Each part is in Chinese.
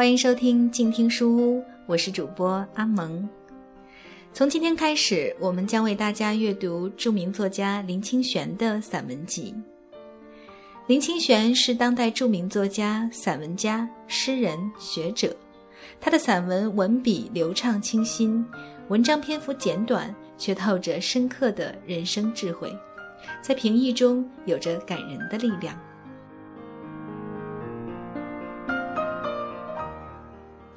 欢迎收听静听书屋，我是主播阿蒙。从今天开始，我们将为大家阅读著名作家林清玄的散文集。林清玄是当代著名作家、散文家、诗人、学者。他的散文文笔流畅清新，文章篇幅简短，却透着深刻的人生智慧，在平易中有着感人的力量。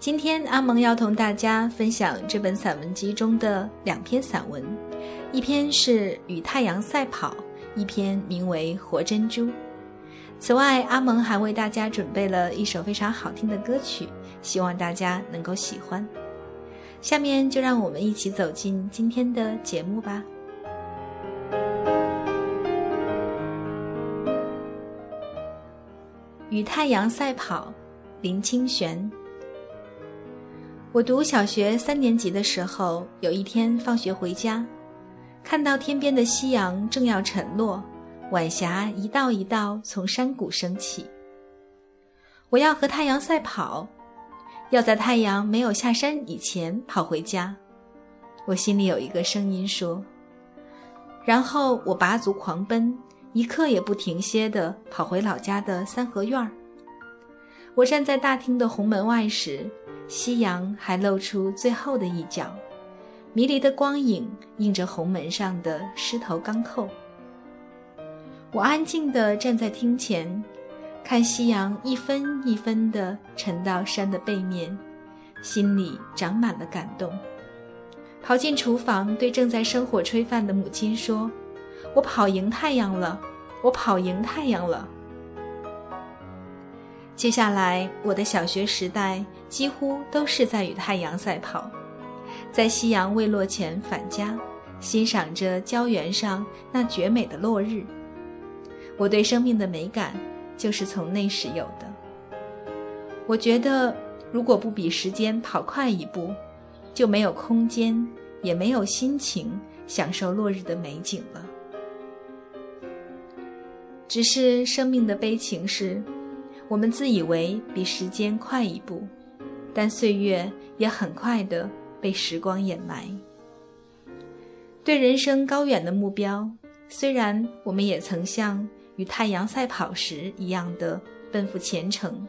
今天阿蒙要同大家分享这本散文集中的两篇散文，一篇是《与太阳赛跑》，一篇名为《活珍珠》。此外，阿蒙还为大家准备了一首非常好听的歌曲，希望大家能够喜欢。下面就让我们一起走进今天的节目吧。与太阳赛跑，林清玄。我读小学三年级的时候，有一天放学回家，看到天边的夕阳正要沉落，晚霞一道一道从山谷升起。我要和太阳赛跑，要在太阳没有下山以前跑回家。我心里有一个声音说。然后我拔足狂奔，一刻也不停歇地跑回老家的三合院儿。我站在大厅的红门外时。夕阳还露出最后的一角，迷离的光影映着红门上的狮头钢扣。我安静地站在厅前，看夕阳一分一分地沉到山的背面，心里长满了感动。跑进厨房，对正在生火炊饭的母亲说：“我跑赢太阳了，我跑赢太阳了。”接下来，我的小学时代几乎都是在与太阳赛跑，在夕阳未落前返家，欣赏着郊原上那绝美的落日。我对生命的美感就是从那时有的。我觉得，如果不比时间跑快一步，就没有空间，也没有心情享受落日的美景了。只是生命的悲情是。我们自以为比时间快一步，但岁月也很快的被时光掩埋。对人生高远的目标，虽然我们也曾像与太阳赛跑时一样的奔赴前程，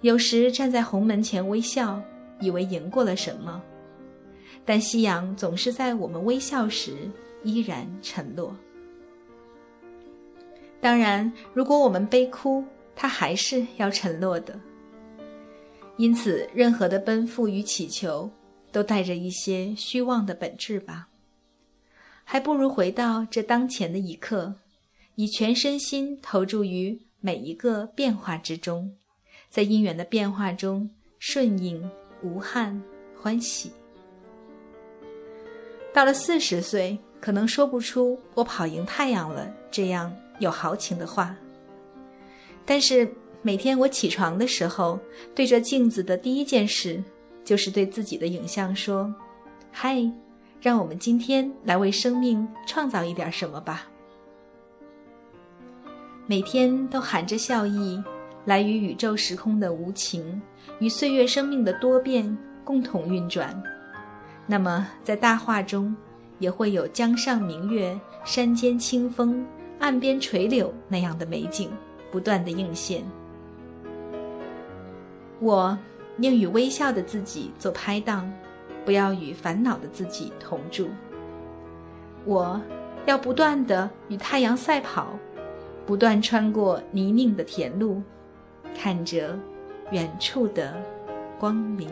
有时站在红门前微笑，以为赢过了什么，但夕阳总是在我们微笑时依然沉落。当然，如果我们悲哭，它还是要沉落的，因此，任何的奔赴与祈求，都带着一些虚妄的本质吧。还不如回到这当前的一刻，以全身心投注于每一个变化之中，在因缘的变化中顺应、无憾、欢喜。到了四十岁，可能说不出“我跑赢太阳了”这样有豪情的话。但是每天我起床的时候，对着镜子的第一件事，就是对自己的影像说：“嗨，让我们今天来为生命创造一点什么吧。”每天都含着笑意，来与宇宙时空的无情，与岁月生命的多变共同运转。那么在大画中，也会有江上明月、山间清风、岸边垂柳那样的美景。不断的映现，我宁与微笑的自己做拍档，不要与烦恼的自己同住。我要不断的与太阳赛跑，不断穿过泥泞的田路，看着远处的光明。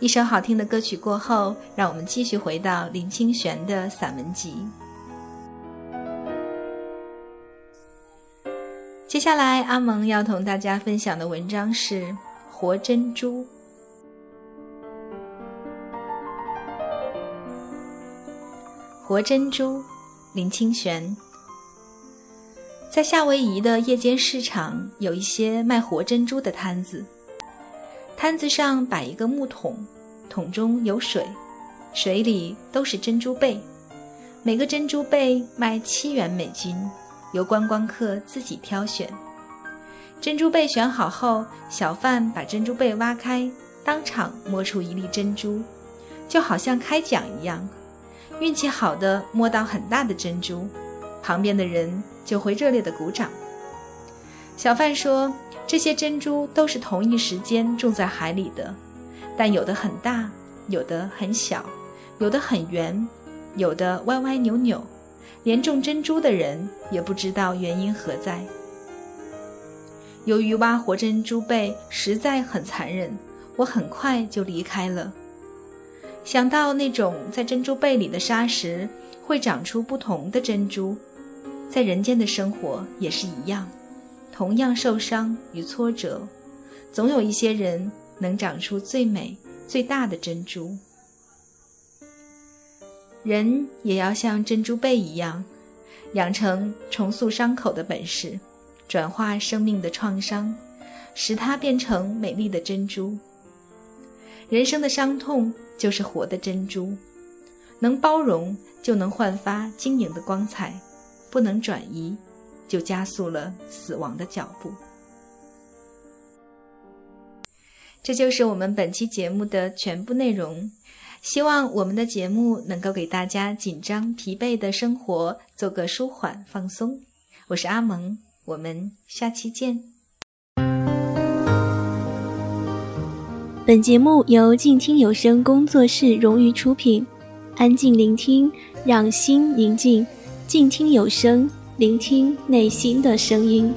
一首好听的歌曲过后，让我们继续回到林清玄的散文集。接下来，阿蒙要同大家分享的文章是《活珍珠》。活珍珠，林清玄。在夏威夷的夜间市场，有一些卖活珍珠的摊子。摊子上摆一个木桶，桶中有水，水里都是珍珠贝，每个珍珠贝卖七元美金，由观光客自己挑选。珍珠贝选好后，小贩把珍珠贝挖开，当场摸出一粒珍珠，就好像开奖一样。运气好的摸到很大的珍珠，旁边的人就会热烈的鼓掌。小贩说。这些珍珠都是同一时间种在海里的，但有的很大，有的很小，有的很圆，有的歪歪扭扭，连种珍珠的人也不知道原因何在。由于挖活珍珠贝实在很残忍，我很快就离开了。想到那种在珍珠贝里的沙石会长出不同的珍珠，在人间的生活也是一样。同样受伤与挫折，总有一些人能长出最美、最大的珍珠。人也要像珍珠贝一样，养成重塑伤口的本事，转化生命的创伤，使它变成美丽的珍珠。人生的伤痛就是活的珍珠，能包容就能焕发晶莹的光彩，不能转移，就加速了死亡的脚步。这就是我们本期节目的全部内容。希望我们的节目能够给大家紧张疲惫的生活做个舒缓放松。我是阿蒙，我们下期见。本节目由静听有声工作室荣誉出品，安静聆听，让心宁静，静听有声，聆听内心的声音。